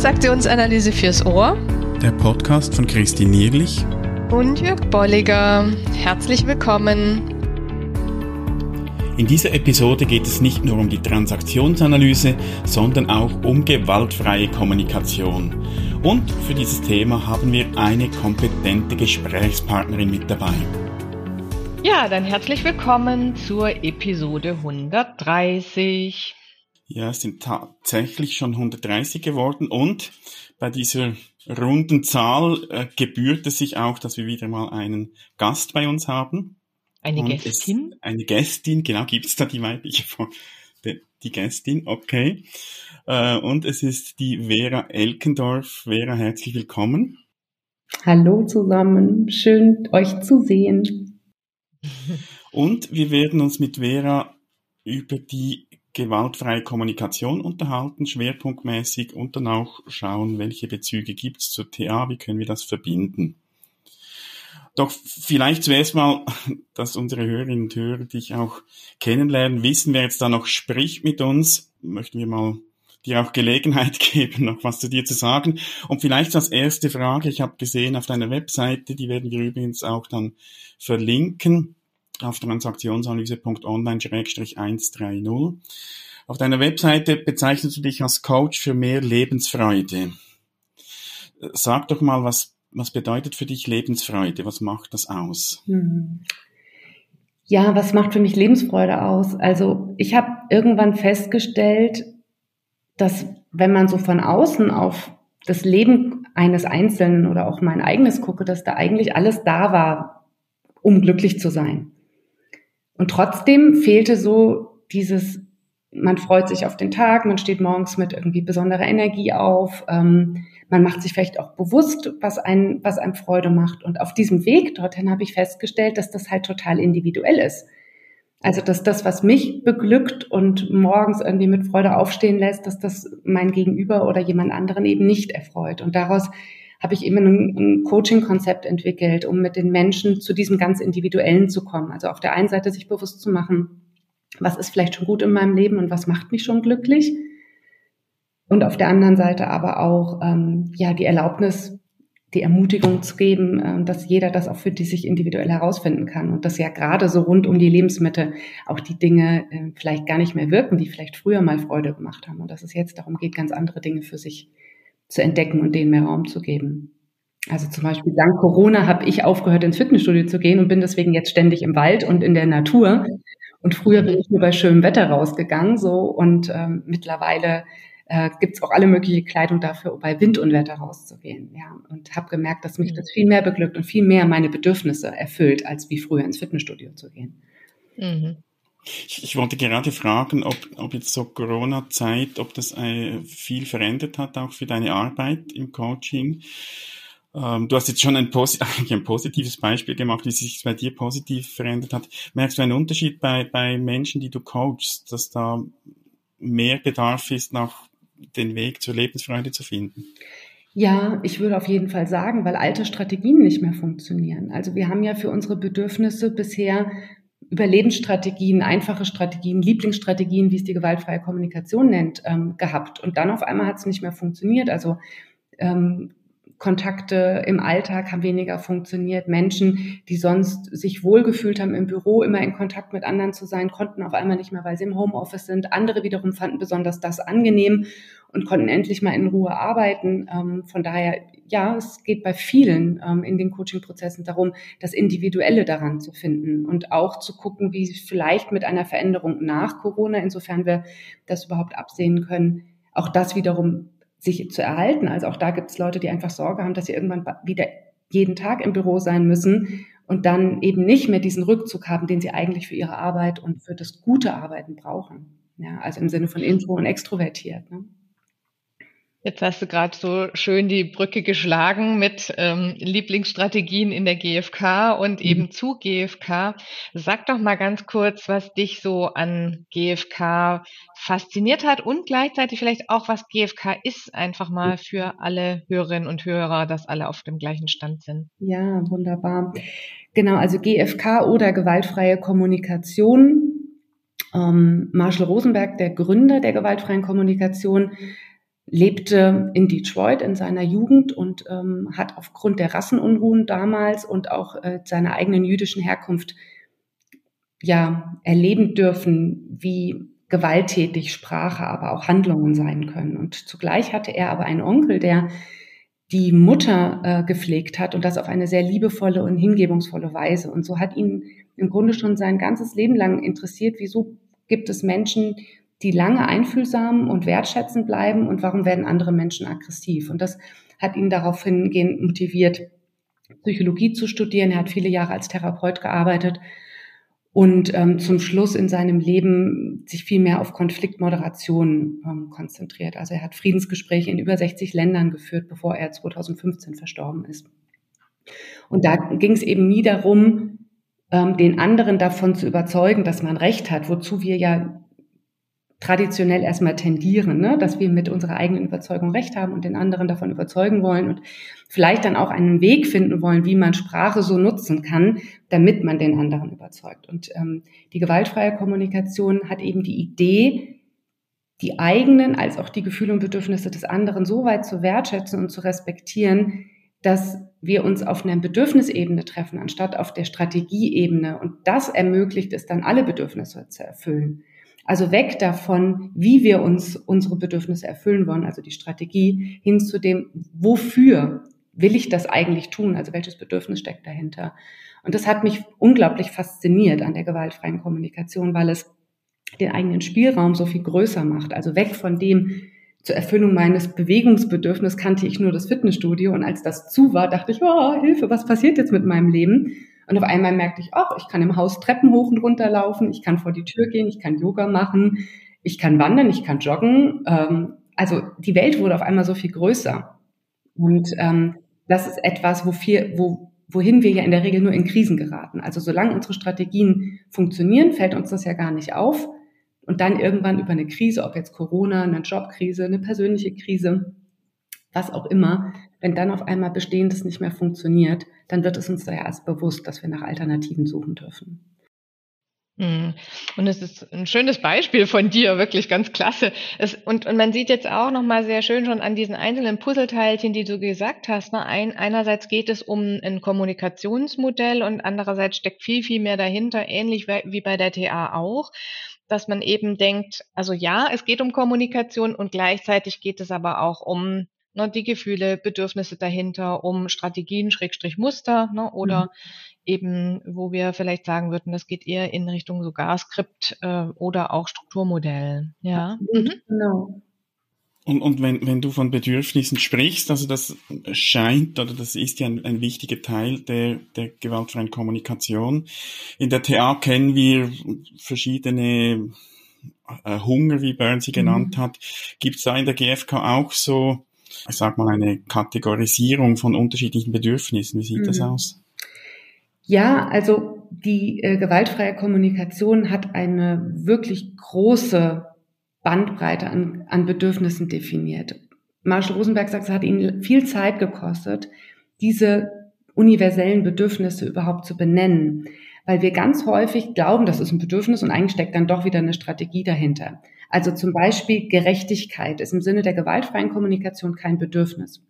Transaktionsanalyse fürs Ohr. Der Podcast von Christine Nierlich und Jörg Bolliger. Herzlich willkommen. In dieser Episode geht es nicht nur um die Transaktionsanalyse, sondern auch um gewaltfreie Kommunikation. Und für dieses Thema haben wir eine kompetente Gesprächspartnerin mit dabei. Ja, dann herzlich willkommen zur Episode 130. Ja, es sind tatsächlich schon 130 geworden und bei dieser runden Zahl äh, gebührt es sich auch, dass wir wieder mal einen Gast bei uns haben. Eine und Gästin? eine Gästin, genau, gibt es da die weibliche Form? Die, die Gästin, okay. Äh, und es ist die Vera Elkendorf. Vera, herzlich willkommen. Hallo zusammen, schön euch zu sehen. Und wir werden uns mit Vera über die gewaltfreie Kommunikation unterhalten, schwerpunktmäßig, und dann auch schauen, welche Bezüge gibt es zur TA, wie können wir das verbinden. Doch vielleicht zuerst mal, dass unsere Hörerinnen und Hörer dich auch kennenlernen, wissen, wer jetzt da noch spricht mit uns, möchten wir mal dir auch Gelegenheit geben, noch was zu dir zu sagen. Und vielleicht als erste Frage, ich habe gesehen auf deiner Webseite, die werden wir übrigens auch dann verlinken, auf transaktionsanalyse.online-130. Auf deiner Webseite bezeichnest du dich als Coach für mehr Lebensfreude. Sag doch mal, was, was bedeutet für dich Lebensfreude? Was macht das aus? Hm. Ja, was macht für mich Lebensfreude aus? Also ich habe irgendwann festgestellt, dass wenn man so von außen auf das Leben eines Einzelnen oder auch mein eigenes gucke, dass da eigentlich alles da war, um glücklich zu sein. Und trotzdem fehlte so dieses, man freut sich auf den Tag, man steht morgens mit irgendwie besonderer Energie auf, ähm, man macht sich vielleicht auch bewusst, was, ein, was einem Freude macht. Und auf diesem Weg dorthin habe ich festgestellt, dass das halt total individuell ist. Also, dass das, was mich beglückt und morgens irgendwie mit Freude aufstehen lässt, dass das mein Gegenüber oder jemand anderen eben nicht erfreut. Und daraus habe ich eben ein, ein Coaching-Konzept entwickelt, um mit den Menschen zu diesem ganz Individuellen zu kommen. Also auf der einen Seite sich bewusst zu machen, was ist vielleicht schon gut in meinem Leben und was macht mich schon glücklich. Und auf der anderen Seite aber auch ähm, ja die Erlaubnis, die Ermutigung zu geben, äh, dass jeder das auch für die sich individuell herausfinden kann und dass ja gerade so rund um die Lebensmittel auch die Dinge äh, vielleicht gar nicht mehr wirken, die vielleicht früher mal Freude gemacht haben und dass es jetzt darum geht, ganz andere Dinge für sich zu entdecken und denen mehr Raum zu geben. Also zum Beispiel dank Corona habe ich aufgehört, ins Fitnessstudio zu gehen und bin deswegen jetzt ständig im Wald und in der Natur. Und früher bin ich nur bei schönem Wetter rausgegangen, so und ähm, mittlerweile äh, gibt auch alle mögliche Kleidung dafür, bei Wind und Wetter rauszugehen. Ja, und habe gemerkt, dass mich das viel mehr beglückt und viel mehr meine Bedürfnisse erfüllt, als wie früher ins Fitnessstudio zu gehen. Mhm. Ich, ich wollte gerade fragen, ob, ob jetzt so Corona-Zeit, ob das äh, viel verändert hat, auch für deine Arbeit im Coaching. Ähm, du hast jetzt schon ein, eigentlich ein positives Beispiel gemacht, wie sich bei dir positiv verändert hat. Merkst du einen Unterschied bei, bei Menschen, die du coachst, dass da mehr Bedarf ist, nach den Weg zur Lebensfreude zu finden? Ja, ich würde auf jeden Fall sagen, weil alte Strategien nicht mehr funktionieren. Also wir haben ja für unsere Bedürfnisse bisher Überlebensstrategien, einfache Strategien, Lieblingsstrategien, wie es die gewaltfreie Kommunikation nennt, ähm, gehabt. Und dann auf einmal hat es nicht mehr funktioniert. Also ähm, Kontakte im Alltag haben weniger funktioniert. Menschen, die sonst sich wohlgefühlt haben im Büro, immer in Kontakt mit anderen zu sein, konnten auf einmal nicht mehr, weil sie im Homeoffice sind. Andere wiederum fanden besonders das angenehm und konnten endlich mal in Ruhe arbeiten. Ähm, von daher, ja, es geht bei vielen ähm, in den Coaching-Prozessen darum, das Individuelle daran zu finden und auch zu gucken, wie vielleicht mit einer Veränderung nach Corona, insofern wir das überhaupt absehen können, auch das wiederum sich zu erhalten. Also auch da gibt es Leute, die einfach Sorge haben, dass sie irgendwann wieder jeden Tag im Büro sein müssen und dann eben nicht mehr diesen Rückzug haben, den sie eigentlich für ihre Arbeit und für das gute Arbeiten brauchen. Ja, also im Sinne von intro und extrovertiert. Ne? Jetzt hast du gerade so schön die Brücke geschlagen mit ähm, Lieblingsstrategien in der GfK und mhm. eben zu GfK. Sag doch mal ganz kurz, was dich so an GfK fasziniert hat und gleichzeitig vielleicht auch, was GfK ist, einfach mal für alle Hörerinnen und Hörer, dass alle auf dem gleichen Stand sind. Ja, wunderbar. Genau, also GfK oder gewaltfreie Kommunikation. Ähm, Marshall Rosenberg, der Gründer der gewaltfreien Kommunikation, lebte in Detroit in seiner Jugend und ähm, hat aufgrund der Rassenunruhen damals und auch äh, seiner eigenen jüdischen Herkunft ja erleben dürfen, wie gewalttätig Sprache, aber auch Handlungen sein können. Und zugleich hatte er aber einen Onkel, der die Mutter äh, gepflegt hat und das auf eine sehr liebevolle und hingebungsvolle Weise. Und so hat ihn im Grunde schon sein ganzes Leben lang interessiert, wieso gibt es Menschen, die lange einfühlsam und wertschätzend bleiben und warum werden andere Menschen aggressiv. Und das hat ihn darauf hingehend motiviert, Psychologie zu studieren. Er hat viele Jahre als Therapeut gearbeitet und ähm, zum Schluss in seinem Leben sich viel mehr auf Konfliktmoderation ähm, konzentriert. Also er hat Friedensgespräche in über 60 Ländern geführt, bevor er 2015 verstorben ist. Und da ging es eben nie darum, ähm, den anderen davon zu überzeugen, dass man Recht hat, wozu wir ja traditionell erstmal tendieren, ne? dass wir mit unserer eigenen Überzeugung recht haben und den anderen davon überzeugen wollen und vielleicht dann auch einen Weg finden wollen, wie man Sprache so nutzen kann, damit man den anderen überzeugt. Und ähm, die gewaltfreie Kommunikation hat eben die Idee, die eigenen als auch die Gefühle und Bedürfnisse des anderen so weit zu wertschätzen und zu respektieren, dass wir uns auf einer Bedürfnisebene treffen, anstatt auf der Strategieebene. Und das ermöglicht es dann, alle Bedürfnisse zu erfüllen. Also weg davon, wie wir uns unsere Bedürfnisse erfüllen wollen, also die Strategie, hin zu dem, wofür will ich das eigentlich tun? Also welches Bedürfnis steckt dahinter? Und das hat mich unglaublich fasziniert an der gewaltfreien Kommunikation, weil es den eigenen Spielraum so viel größer macht. Also weg von dem, zur Erfüllung meines Bewegungsbedürfnisses kannte ich nur das Fitnessstudio und als das zu war, dachte ich, oh, Hilfe, was passiert jetzt mit meinem Leben? Und auf einmal merkte ich, ach, ich kann im Haus Treppen hoch und runter laufen, ich kann vor die Tür gehen, ich kann Yoga machen, ich kann wandern, ich kann joggen. Ähm, also die Welt wurde auf einmal so viel größer. Und ähm, das ist etwas, wofür, wo, wohin wir ja in der Regel nur in Krisen geraten. Also solange unsere Strategien funktionieren, fällt uns das ja gar nicht auf. Und dann irgendwann über eine Krise, ob jetzt Corona, eine Jobkrise, eine persönliche Krise, was auch immer, wenn dann auf einmal Bestehendes nicht mehr funktioniert, dann wird es uns da erst bewusst, dass wir nach Alternativen suchen dürfen. Hm. Und es ist ein schönes Beispiel von dir, wirklich ganz klasse. Es, und, und man sieht jetzt auch nochmal sehr schön schon an diesen einzelnen Puzzleteilchen, die du gesagt hast. Ne? Ein, einerseits geht es um ein Kommunikationsmodell und andererseits steckt viel, viel mehr dahinter, ähnlich wie bei der TA auch dass man eben denkt, also ja, es geht um Kommunikation und gleichzeitig geht es aber auch um ne, die Gefühle, Bedürfnisse dahinter, um Strategien, Schrägstrich Muster ne, oder mhm. eben, wo wir vielleicht sagen würden, das geht eher in Richtung sogar Skript äh, oder auch Strukturmodell. Ja, mhm. genau. Und, und wenn, wenn du von Bedürfnissen sprichst, also das scheint oder das ist ja ein, ein wichtiger Teil der, der gewaltfreien Kommunikation. In der TA kennen wir verschiedene äh, Hunger, wie Bern sie genannt mhm. hat. Gibt es da in der GfK auch so ich sag mal, eine Kategorisierung von unterschiedlichen Bedürfnissen. Wie sieht mhm. das aus? Ja, also die äh, gewaltfreie Kommunikation hat eine wirklich große Bandbreite an, an Bedürfnissen definiert. Marshall Rosenberg sagt, es hat ihnen viel Zeit gekostet, diese universellen Bedürfnisse überhaupt zu benennen, weil wir ganz häufig glauben, das ist ein Bedürfnis und eigentlich steckt dann doch wieder eine Strategie dahinter. Also zum Beispiel Gerechtigkeit ist im Sinne der gewaltfreien Kommunikation kein Bedürfnis.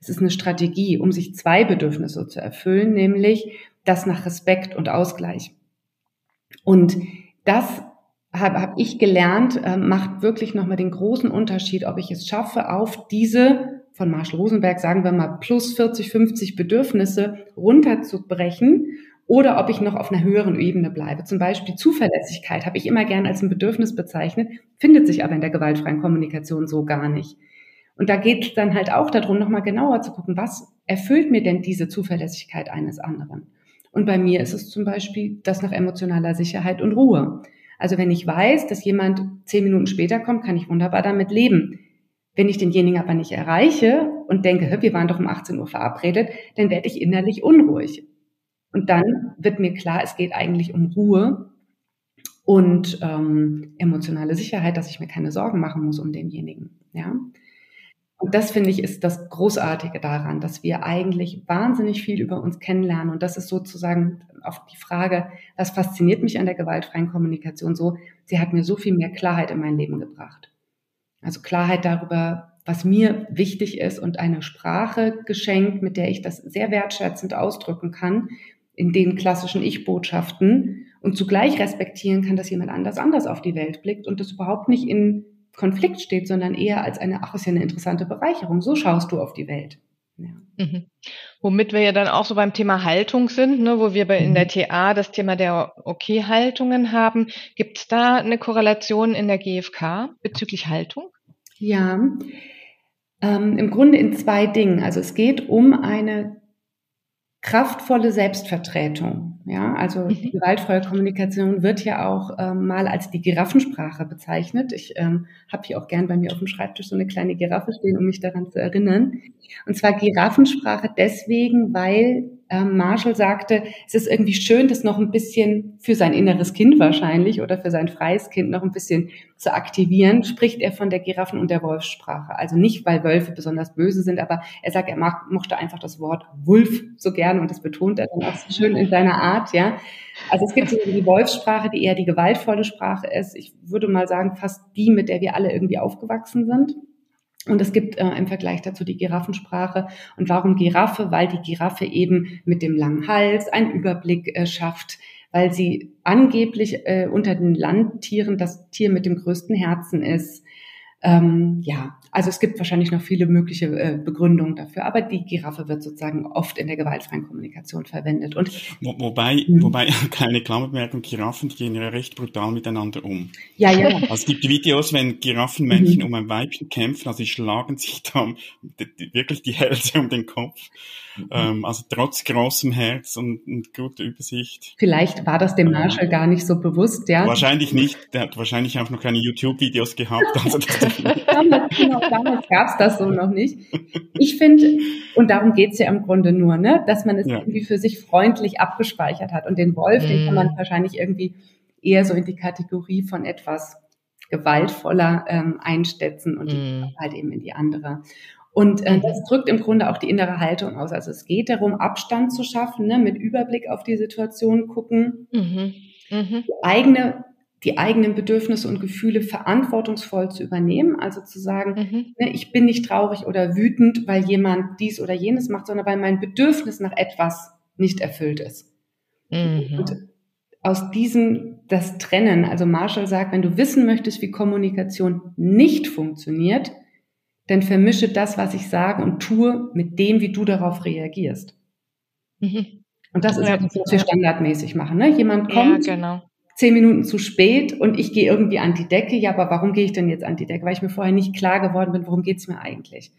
Es ist eine Strategie, um sich zwei Bedürfnisse zu erfüllen, nämlich das nach Respekt und Ausgleich. Und das habe hab ich gelernt, äh, macht wirklich nochmal den großen Unterschied, ob ich es schaffe, auf diese von Marshall Rosenberg, sagen wir mal, plus 40, 50 Bedürfnisse runterzubrechen oder ob ich noch auf einer höheren Ebene bleibe. Zum Beispiel Zuverlässigkeit habe ich immer gern als ein Bedürfnis bezeichnet, findet sich aber in der gewaltfreien Kommunikation so gar nicht. Und da geht es dann halt auch darum, nochmal genauer zu gucken, was erfüllt mir denn diese Zuverlässigkeit eines anderen? Und bei mir ist es zum Beispiel das nach emotionaler Sicherheit und Ruhe. Also wenn ich weiß, dass jemand zehn Minuten später kommt, kann ich wunderbar damit leben. Wenn ich denjenigen aber nicht erreiche und denke, wir waren doch um 18 Uhr verabredet, dann werde ich innerlich unruhig. Und dann wird mir klar, es geht eigentlich um Ruhe und ähm, emotionale Sicherheit, dass ich mir keine Sorgen machen muss um denjenigen. Ja. Und das finde ich ist das Großartige daran, dass wir eigentlich wahnsinnig viel über uns kennenlernen. Und das ist sozusagen auf die Frage, was fasziniert mich an der gewaltfreien Kommunikation so? Sie hat mir so viel mehr Klarheit in mein Leben gebracht. Also Klarheit darüber, was mir wichtig ist und eine Sprache geschenkt, mit der ich das sehr wertschätzend ausdrücken kann, in den klassischen Ich-Botschaften und zugleich respektieren kann, dass jemand anders anders auf die Welt blickt und das überhaupt nicht in Konflikt steht, sondern eher als eine, ach, ist ja eine interessante Bereicherung. So schaust du auf die Welt. Ja. Mhm. Womit wir ja dann auch so beim Thema Haltung sind, ne, wo wir bei, in der mhm. TA das Thema der Okay-Haltungen haben. Gibt es da eine Korrelation in der GfK bezüglich Haltung? Ja, ähm, im Grunde in zwei Dingen. Also es geht um eine kraftvolle Selbstvertretung. Ja, also mhm. gewaltfreie Kommunikation wird ja auch ähm, mal als die Giraffensprache bezeichnet. Ich ähm, habe hier auch gern bei mir auf dem Schreibtisch so eine kleine Giraffe stehen, um mich daran zu erinnern. Und zwar Giraffensprache deswegen, weil Marshall sagte, es ist irgendwie schön, das noch ein bisschen für sein inneres Kind wahrscheinlich oder für sein freies Kind noch ein bisschen zu aktivieren, spricht er von der Giraffen- und der Wolfssprache. Also nicht, weil Wölfe besonders böse sind, aber er sagt, er mag, mochte einfach das Wort Wolf so gerne und das betont er dann auch so schön in seiner Art, ja. Also es gibt so die Wolfssprache, die eher die gewaltvolle Sprache ist. Ich würde mal sagen, fast die, mit der wir alle irgendwie aufgewachsen sind. Und es gibt äh, im Vergleich dazu die Giraffensprache. Und warum Giraffe? Weil die Giraffe eben mit dem langen Hals einen Überblick äh, schafft, weil sie angeblich äh, unter den Landtieren das Tier mit dem größten Herzen ist. Ähm, ja, also es gibt wahrscheinlich noch viele mögliche äh, Begründungen dafür, aber die Giraffe wird sozusagen oft in der gewaltfreien Kommunikation verwendet. Und Wo, wobei, mh. wobei keine Klammerbemerkung, Giraffen die gehen ja recht brutal miteinander um. Ja, ja. Also es gibt Videos, wenn Giraffenmännchen mhm. um ein Weibchen kämpfen, also sie schlagen sich da wirklich die Hälse um den Kopf. Mhm. Ähm, also trotz großem Herz und, und guter Übersicht. Vielleicht war das dem ähm, Marshall ähm, gar nicht so bewusst, ja. Wahrscheinlich nicht. Der hat wahrscheinlich auch noch keine YouTube-Videos gehabt. Also genau, damals gab es das so noch nicht. Ich finde, und darum geht's ja im Grunde nur, ne, dass man es ja. irgendwie für sich freundlich abgespeichert hat. Und den Wolf, mm. den kann man mhm. wahrscheinlich irgendwie eher so in die Kategorie von etwas gewaltvoller ähm, einstetzen und mm. halt eben in die andere. Und äh, das drückt im Grunde auch die innere Haltung aus. Also es geht darum, Abstand zu schaffen, ne, mit Überblick auf die Situation gucken, mhm. Mhm. Die eigene die eigenen Bedürfnisse und Gefühle verantwortungsvoll zu übernehmen, also zu sagen, mhm. ne, ich bin nicht traurig oder wütend, weil jemand dies oder jenes macht, sondern weil mein Bedürfnis nach etwas nicht erfüllt ist. Mhm. Und aus diesem das Trennen, also Marshall sagt, wenn du wissen möchtest, wie Kommunikation nicht funktioniert, dann vermische das, was ich sage und tue, mit dem, wie du darauf reagierst. Mhm. Und das ist ja, das, was wir standardmäßig machen. Ne? Jemand kommt, ja, genau. Zehn Minuten zu spät und ich gehe irgendwie an die Decke. Ja, aber warum gehe ich denn jetzt an die Decke? Weil ich mir vorher nicht klar geworden bin, worum geht's mir eigentlich?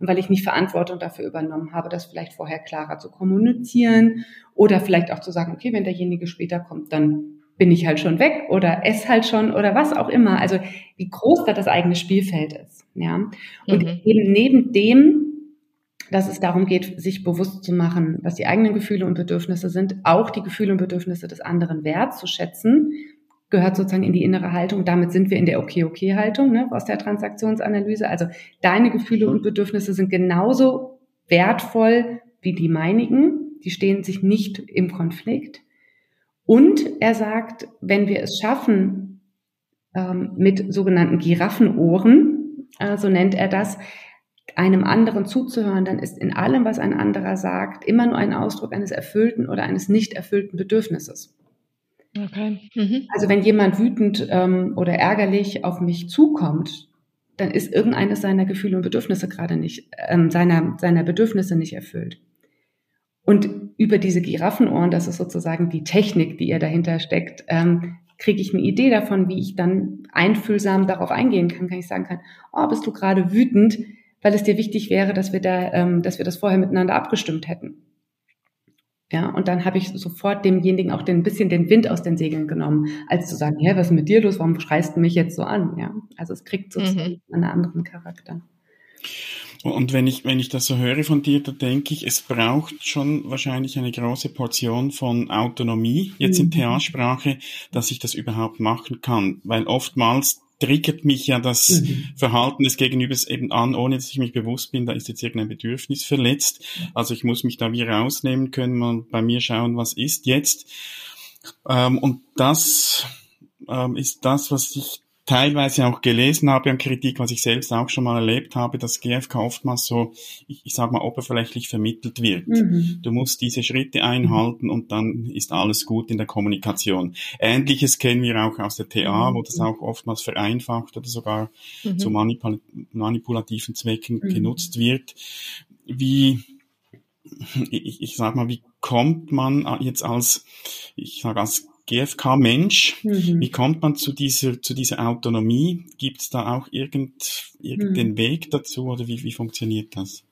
Und weil ich nicht Verantwortung dafür übernommen habe, das vielleicht vorher klarer zu kommunizieren oder vielleicht auch zu sagen, okay, wenn derjenige später kommt, dann bin ich halt schon weg oder ess halt schon oder was auch immer. Also wie groß da das eigene Spielfeld ist. Ja. Und mhm. eben neben dem, dass es darum geht, sich bewusst zu machen, was die eigenen Gefühle und Bedürfnisse sind, auch die Gefühle und Bedürfnisse des anderen wertzuschätzen, gehört sozusagen in die innere Haltung. Damit sind wir in der Okay-Okay-Haltung ne, aus der Transaktionsanalyse. Also deine Gefühle und Bedürfnisse sind genauso wertvoll wie die meinigen. Die stehen sich nicht im Konflikt. Und er sagt, wenn wir es schaffen, ähm, mit sogenannten Giraffenohren, äh, so nennt er das, einem anderen zuzuhören, dann ist in allem, was ein anderer sagt, immer nur ein Ausdruck eines erfüllten oder eines nicht erfüllten Bedürfnisses. Okay. Mhm. Also wenn jemand wütend ähm, oder ärgerlich auf mich zukommt, dann ist irgendeines seiner Gefühle und Bedürfnisse gerade nicht, ähm, seiner, seiner Bedürfnisse nicht erfüllt. Und über diese Giraffenohren, das ist sozusagen die Technik, die ihr dahinter steckt, ähm, kriege ich eine Idee davon, wie ich dann einfühlsam darauf eingehen kann, kann ich sagen kann, oh, bist du gerade wütend, weil es dir wichtig wäre, dass wir da, ähm, dass wir das vorher miteinander abgestimmt hätten. Ja, und dann habe ich sofort demjenigen auch den, ein bisschen den Wind aus den Segeln genommen, als zu sagen, ja, was ist mit dir los? Warum schreist du mich jetzt so an? Ja, also es kriegt sozusagen mhm. einen anderen Charakter. Und wenn ich, wenn ich das so höre von dir, da denke ich, es braucht schon wahrscheinlich eine große Portion von Autonomie, jetzt mhm. in TA-Sprache, dass ich das überhaupt machen kann. Weil oftmals triggert mich ja das mhm. Verhalten des Gegenübers eben an, ohne dass ich mich bewusst bin, da ist jetzt irgendein Bedürfnis verletzt. Also ich muss mich da wie rausnehmen können, mal bei mir schauen, was ist jetzt. Ähm, und das ähm, ist das, was ich teilweise auch gelesen habe an Kritik, was ich selbst auch schon mal erlebt habe, dass GFK oftmals so, ich, ich sag mal, oberflächlich vermittelt wird. Mhm. Du musst diese Schritte einhalten und dann ist alles gut in der Kommunikation. Ähnliches kennen wir auch aus der TA, wo das auch oftmals vereinfacht oder sogar mhm. zu manipul manipulativen Zwecken mhm. genutzt wird. Wie, ich, ich sag mal, wie kommt man jetzt als, ich sage als GFK-Mensch, mhm. wie kommt man zu dieser, zu dieser Autonomie? Gibt es da auch irgend, irgendeinen mhm. Weg dazu oder wie, wie funktioniert das?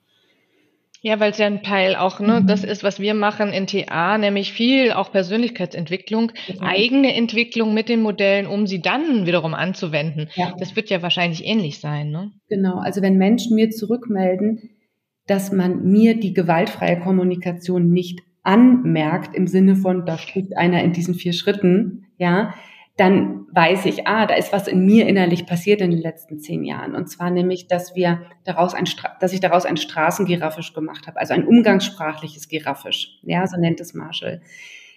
Ja, weil es ja ein Teil auch, ne, mhm. das ist, was wir machen in TA, nämlich viel auch Persönlichkeitsentwicklung, mhm. eigene Entwicklung mit den Modellen, um sie dann wiederum anzuwenden. Ja. Das wird ja wahrscheinlich ähnlich sein, ne? Genau, also wenn Menschen mir zurückmelden, dass man mir die gewaltfreie Kommunikation nicht anmerkt im Sinne von, da spricht einer in diesen vier Schritten, ja, dann weiß ich, ah, da ist was in mir innerlich passiert in den letzten zehn Jahren. Und zwar nämlich, dass wir daraus ein, dass ich daraus ein Straßengiraffisch gemacht habe, also ein umgangssprachliches Giraffisch. Ja, so nennt es Marshall.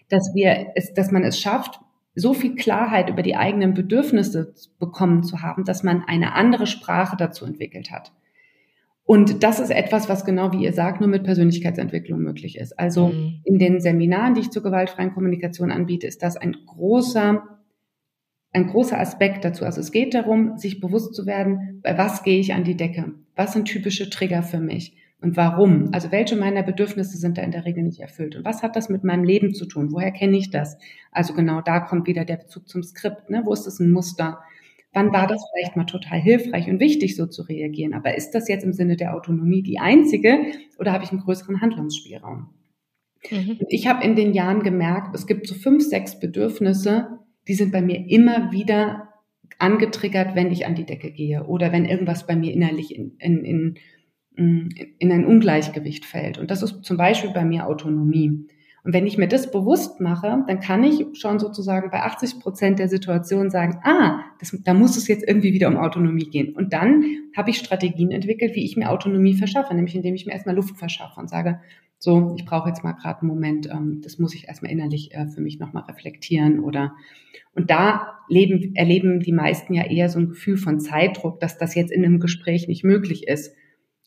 Dass wir es, dass man es schafft, so viel Klarheit über die eigenen Bedürfnisse bekommen zu haben, dass man eine andere Sprache dazu entwickelt hat. Und das ist etwas, was genau wie ihr sagt, nur mit Persönlichkeitsentwicklung möglich ist. Also mhm. in den Seminaren, die ich zur gewaltfreien Kommunikation anbiete, ist das ein großer, ein großer Aspekt dazu. Also es geht darum, sich bewusst zu werden, bei was gehe ich an die Decke? Was sind typische Trigger für mich? Und warum? Also welche meiner Bedürfnisse sind da in der Regel nicht erfüllt? Und was hat das mit meinem Leben zu tun? Woher kenne ich das? Also genau da kommt wieder der Bezug zum Skript. Ne? Wo ist das ein Muster? Wann war das vielleicht mal total hilfreich und wichtig, so zu reagieren? Aber ist das jetzt im Sinne der Autonomie die einzige oder habe ich einen größeren Handlungsspielraum? Mhm. Ich habe in den Jahren gemerkt, es gibt so fünf, sechs Bedürfnisse, die sind bei mir immer wieder angetriggert, wenn ich an die Decke gehe oder wenn irgendwas bei mir innerlich in, in, in, in ein Ungleichgewicht fällt. Und das ist zum Beispiel bei mir Autonomie. Und wenn ich mir das bewusst mache, dann kann ich schon sozusagen bei 80 Prozent der Situation sagen, ah, das, da muss es jetzt irgendwie wieder um Autonomie gehen. Und dann habe ich Strategien entwickelt, wie ich mir Autonomie verschaffe, nämlich indem ich mir erstmal Luft verschaffe und sage, so, ich brauche jetzt mal gerade einen Moment, ähm, das muss ich erstmal innerlich äh, für mich nochmal reflektieren oder und da leben, erleben die meisten ja eher so ein Gefühl von Zeitdruck, dass das jetzt in einem Gespräch nicht möglich ist.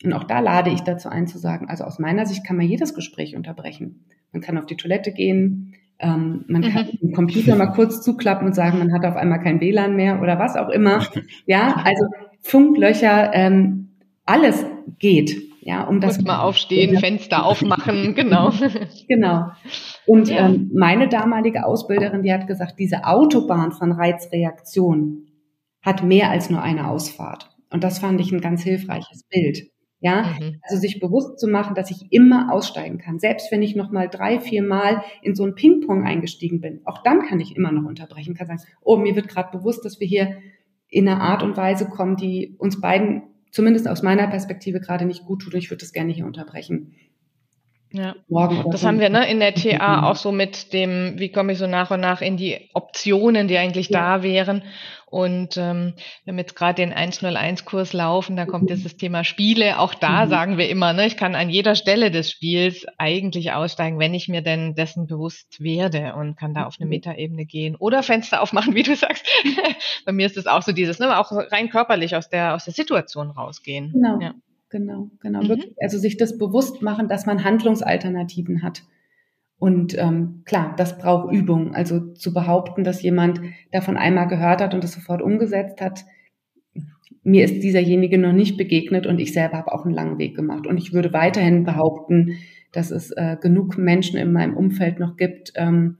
Und auch da lade ich dazu ein zu sagen, also aus meiner Sicht kann man jedes Gespräch unterbrechen. Man kann auf die Toilette gehen, ähm, man kann mhm. den Computer mal kurz zuklappen und sagen, man hat auf einmal kein WLAN mehr oder was auch immer. Ja, also Funklöcher, ähm, alles geht. Ja, um das mal aufstehen, Fenster aufmachen, genau. genau. Und ja. ähm, meine damalige Ausbilderin, die hat gesagt, diese Autobahn von Reizreaktion hat mehr als nur eine Ausfahrt. Und das fand ich ein ganz hilfreiches Bild. Ja, mhm. also sich bewusst zu machen, dass ich immer aussteigen kann. Selbst wenn ich noch mal drei, vier Mal in so ein Ping-Pong eingestiegen bin, auch dann kann ich immer noch unterbrechen, kann sagen, oh, mir wird gerade bewusst, dass wir hier in einer Art und Weise kommen, die uns beiden, zumindest aus meiner Perspektive, gerade nicht gut tut und ich würde das gerne hier unterbrechen. Ja, Morgen das haben wir ne, in der TA auch so mit dem, wie komme ich so nach und nach in die Optionen, die eigentlich ja. da wären. Und ähm, wir haben jetzt gerade den 101-Kurs laufen, da kommt jetzt das Thema Spiele. Auch da mhm. sagen wir immer, ne, ich kann an jeder Stelle des Spiels eigentlich aussteigen, wenn ich mir denn dessen bewusst werde und kann da auf eine mhm. Metaebene gehen oder Fenster aufmachen, wie du sagst. Bei mir ist es auch so dieses, ne, auch rein körperlich aus der, aus der Situation rausgehen. Genau. Ja. Genau, genau. Mhm. Wirklich, also sich das bewusst machen, dass man Handlungsalternativen hat. Und ähm, klar, das braucht Übung. Also zu behaupten, dass jemand davon einmal gehört hat und es sofort umgesetzt hat, mir ist dieserjenige noch nicht begegnet und ich selber habe auch einen langen Weg gemacht. Und ich würde weiterhin behaupten, dass es äh, genug Menschen in meinem Umfeld noch gibt, ähm,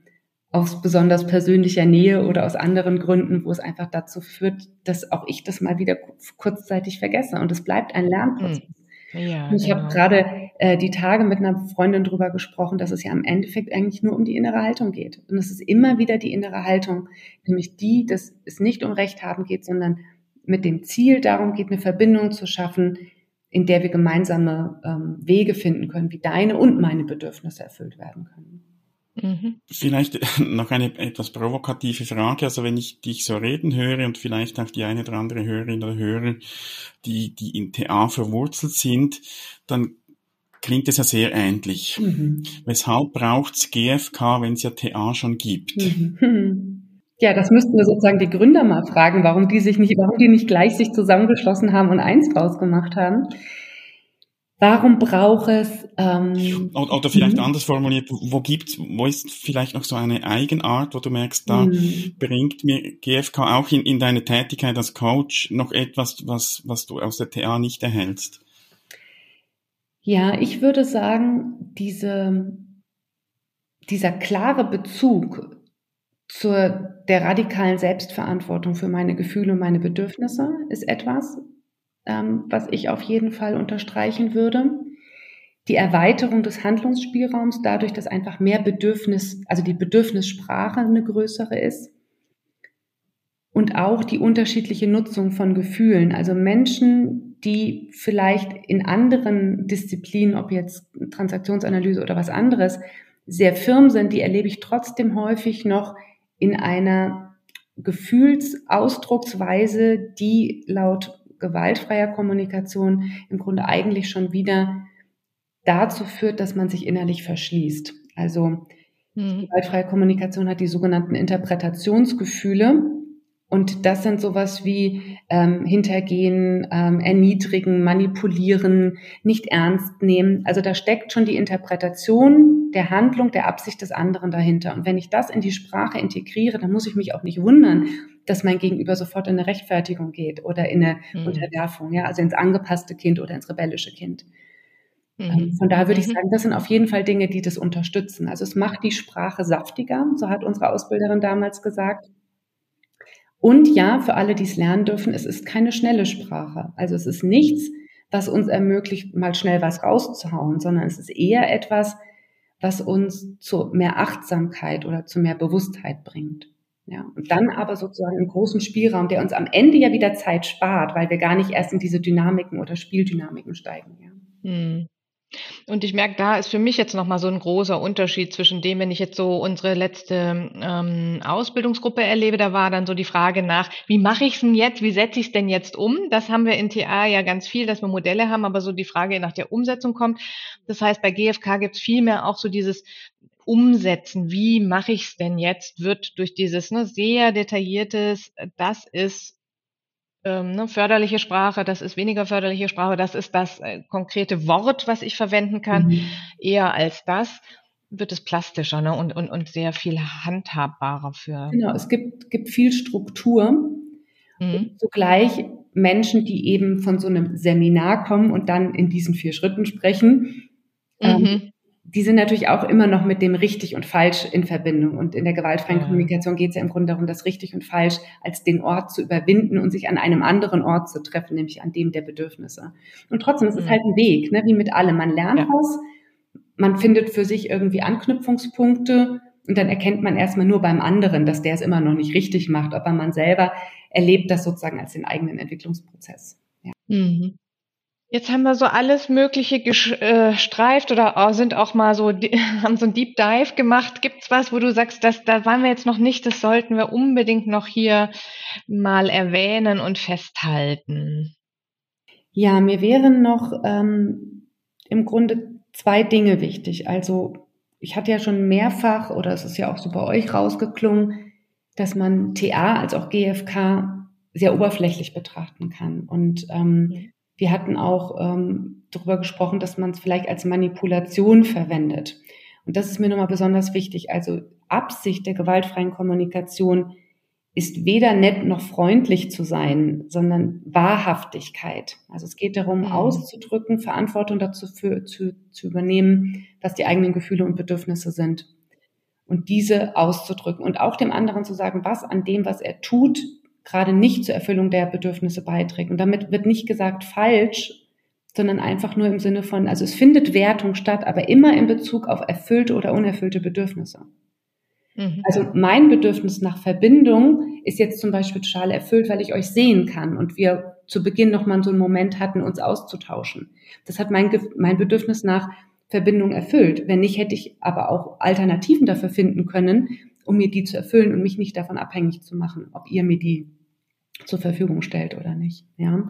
aus besonders persönlicher Nähe oder aus anderen Gründen, wo es einfach dazu führt, dass auch ich das mal wieder kurzzeitig vergesse. Und es bleibt ein Lernprozess. Hm. Ja, ich genau. habe gerade äh, die Tage mit einer Freundin drüber gesprochen, dass es ja im Endeffekt eigentlich nur um die innere Haltung geht. Und es ist immer wieder die innere Haltung, nämlich die, dass es nicht um Recht haben geht, sondern mit dem Ziel darum geht, eine Verbindung zu schaffen, in der wir gemeinsame ähm, Wege finden können, wie deine und meine Bedürfnisse erfüllt werden können. Mhm. Vielleicht noch eine etwas provokative Frage. Also wenn ich dich so reden höre und vielleicht auch die eine oder andere Hörerin oder Hörer, die, die in TA verwurzelt sind, dann klingt es ja sehr ähnlich. Mhm. Weshalb braucht's GFK, wenn es ja TA schon gibt? Mhm. Ja, das müssten wir sozusagen die Gründer mal fragen, warum die sich nicht, warum die nicht gleich sich zusammengeschlossen haben und eins draus gemacht haben. Warum braucht es ähm, oder, vielleicht mhm. anders formuliert, wo gibt, wo ist vielleicht noch so eine Eigenart, wo du merkst, da mhm. bringt mir GFK auch in, in deine Tätigkeit als Coach noch etwas, was, was du aus der TA nicht erhältst? Ja, ich würde sagen, diese, dieser klare Bezug zur der radikalen Selbstverantwortung für meine Gefühle und meine Bedürfnisse ist etwas, ähm, was ich auf jeden Fall unterstreichen würde. Die Erweiterung des Handlungsspielraums dadurch, dass einfach mehr Bedürfnis, also die Bedürfnissprache eine größere ist. Und auch die unterschiedliche Nutzung von Gefühlen. Also Menschen, die vielleicht in anderen Disziplinen, ob jetzt Transaktionsanalyse oder was anderes, sehr firm sind, die erlebe ich trotzdem häufig noch in einer Gefühlsausdrucksweise, die laut gewaltfreier Kommunikation im Grunde eigentlich schon wieder dazu führt, dass man sich innerlich verschließt. Also mhm. gewaltfreie Kommunikation hat die sogenannten Interpretationsgefühle. Und das sind sowas wie ähm, hintergehen, ähm, erniedrigen, manipulieren, nicht ernst nehmen. Also da steckt schon die Interpretation der Handlung, der Absicht des anderen dahinter. Und wenn ich das in die Sprache integriere, dann muss ich mich auch nicht wundern, dass mein Gegenüber sofort in eine Rechtfertigung geht oder in eine mhm. Unterwerfung, ja, also ins angepasste Kind oder ins rebellische Kind. Mhm. Ähm, von daher würde ich mhm. sagen, das sind auf jeden Fall Dinge, die das unterstützen. Also es macht die Sprache saftiger, so hat unsere Ausbilderin damals gesagt. Und ja, für alle, die es lernen dürfen, es ist keine schnelle Sprache. Also es ist nichts, was uns ermöglicht, mal schnell was rauszuhauen, sondern es ist eher etwas, was uns zu mehr Achtsamkeit oder zu mehr Bewusstheit bringt. Ja, und dann aber sozusagen einen großen Spielraum, der uns am Ende ja wieder Zeit spart, weil wir gar nicht erst in diese Dynamiken oder Spieldynamiken steigen. Ja. Hm. Und ich merke, da ist für mich jetzt nochmal so ein großer Unterschied zwischen dem, wenn ich jetzt so unsere letzte ähm, Ausbildungsgruppe erlebe, da war dann so die Frage nach, wie mache ich es denn jetzt, wie setze ich es denn jetzt um? Das haben wir in TA ja ganz viel, dass wir Modelle haben, aber so die Frage nach der Umsetzung kommt. Das heißt, bei GFK gibt es vielmehr auch so dieses, umsetzen, wie mache ich es denn jetzt, wird durch dieses ne, sehr detailliertes, das ist ähm, ne, förderliche Sprache, das ist weniger förderliche Sprache, das ist das äh, konkrete Wort, was ich verwenden kann, mhm. eher als das wird es plastischer ne, und, und, und sehr viel handhabbarer für. Genau, es gibt, gibt viel Struktur. Mhm. Zugleich Menschen, die eben von so einem Seminar kommen und dann in diesen vier Schritten sprechen, ähm, mhm. ähm, die sind natürlich auch immer noch mit dem richtig und falsch in Verbindung. Und in der gewaltfreien ja. Kommunikation geht es ja im Grunde darum, das richtig und falsch als den Ort zu überwinden und sich an einem anderen Ort zu treffen, nämlich an dem der Bedürfnisse. Und trotzdem, es ist mhm. halt ein Weg, ne, wie mit allem. Man lernt ja. was, man findet für sich irgendwie Anknüpfungspunkte und dann erkennt man erstmal nur beim anderen, dass der es immer noch nicht richtig macht, aber man selber erlebt das sozusagen als den eigenen Entwicklungsprozess. Ja. Mhm. Jetzt haben wir so alles Mögliche gestreift äh, oder sind auch mal so, haben so ein Deep Dive gemacht. Gibt's was, wo du sagst, das, da waren wir jetzt noch nicht, das sollten wir unbedingt noch hier mal erwähnen und festhalten? Ja, mir wären noch ähm, im Grunde zwei Dinge wichtig. Also ich hatte ja schon mehrfach, oder es ist ja auch so bei euch rausgeklungen, dass man TA als auch GFK sehr oberflächlich betrachten kann. Und ähm, wir hatten auch ähm, darüber gesprochen, dass man es vielleicht als Manipulation verwendet. Und das ist mir nochmal besonders wichtig. Also Absicht der gewaltfreien Kommunikation ist weder nett noch freundlich zu sein, sondern Wahrhaftigkeit. Also es geht darum, mhm. auszudrücken, Verantwortung dazu für, zu, zu übernehmen, was die eigenen Gefühle und Bedürfnisse sind. Und diese auszudrücken und auch dem anderen zu sagen, was an dem, was er tut, gerade nicht zur Erfüllung der Bedürfnisse beiträgt. Und damit wird nicht gesagt falsch, sondern einfach nur im Sinne von, also es findet Wertung statt, aber immer in Bezug auf erfüllte oder unerfüllte Bedürfnisse. Mhm. Also mein Bedürfnis nach Verbindung ist jetzt zum Beispiel total erfüllt, weil ich euch sehen kann und wir zu Beginn nochmal so einen Moment hatten, uns auszutauschen. Das hat mein, mein Bedürfnis nach Verbindung erfüllt. Wenn nicht, hätte ich aber auch Alternativen dafür finden können, um mir die zu erfüllen und mich nicht davon abhängig zu machen, ob ihr mir die zur Verfügung stellt oder nicht. Ja, mhm.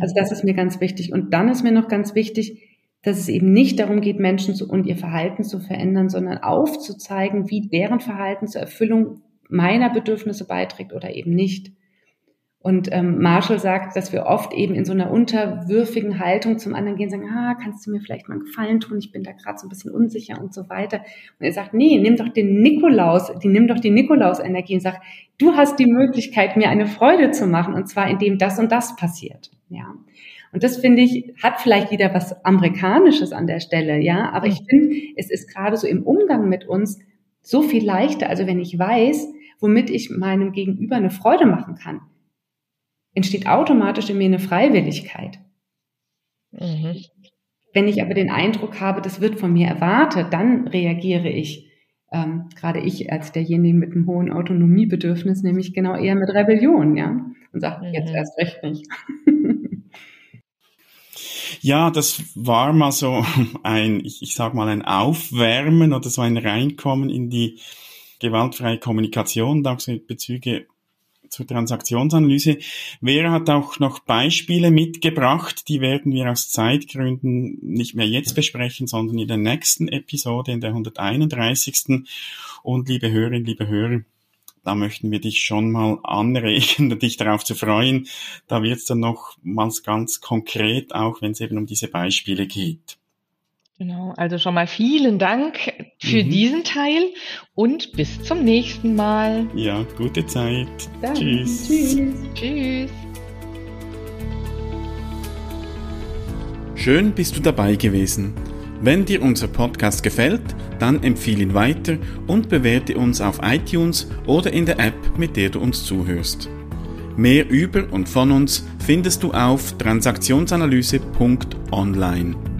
also das ist mir ganz wichtig. Und dann ist mir noch ganz wichtig, dass es eben nicht darum geht, Menschen zu, und ihr Verhalten zu verändern, sondern aufzuzeigen, wie deren Verhalten zur Erfüllung meiner Bedürfnisse beiträgt oder eben nicht. Und ähm, Marshall sagt, dass wir oft eben in so einer unterwürfigen Haltung zum anderen gehen, sagen, ah, kannst du mir vielleicht mal einen Gefallen tun? Ich bin da gerade so ein bisschen unsicher und so weiter. Und er sagt, nee, nimm doch den Nikolaus, die nimm doch die Nikolaus-Energie und sag, du hast die Möglichkeit, mir eine Freude zu machen, und zwar indem das und das passiert. Ja. Und das finde ich, hat vielleicht wieder was Amerikanisches an der Stelle, ja. Aber ich finde, es ist gerade so im Umgang mit uns so viel leichter. Also wenn ich weiß, womit ich meinem Gegenüber eine Freude machen kann entsteht automatisch in mir eine Freiwilligkeit. Mhm. Wenn ich aber den Eindruck habe, das wird von mir erwartet, dann reagiere ich, ähm, gerade ich als derjenige mit einem hohen Autonomiebedürfnis, nämlich genau eher mit Rebellion, ja, und sage, mhm. jetzt erst recht nicht. Ja, das war mal so ein, ich, ich sag mal, ein Aufwärmen oder so ein Reinkommen in die gewaltfreie Kommunikation, da Bezüge zur Transaktionsanalyse. Vera hat auch noch Beispiele mitgebracht, die werden wir aus Zeitgründen nicht mehr jetzt besprechen, sondern in der nächsten Episode, in der 131. Und liebe Hörerinnen, liebe Hörer, da möchten wir dich schon mal anregen, dich darauf zu freuen. Da wird es dann noch mal ganz konkret, auch wenn es eben um diese Beispiele geht. Genau, also schon mal vielen Dank für mhm. diesen Teil und bis zum nächsten Mal. Ja, gute Zeit. Danke. Tschüss. Tschüss. Tschüss. Schön bist du dabei gewesen. Wenn dir unser Podcast gefällt, dann empfehle ihn weiter und bewerte uns auf iTunes oder in der App, mit der du uns zuhörst. Mehr über und von uns findest du auf transaktionsanalyse.online.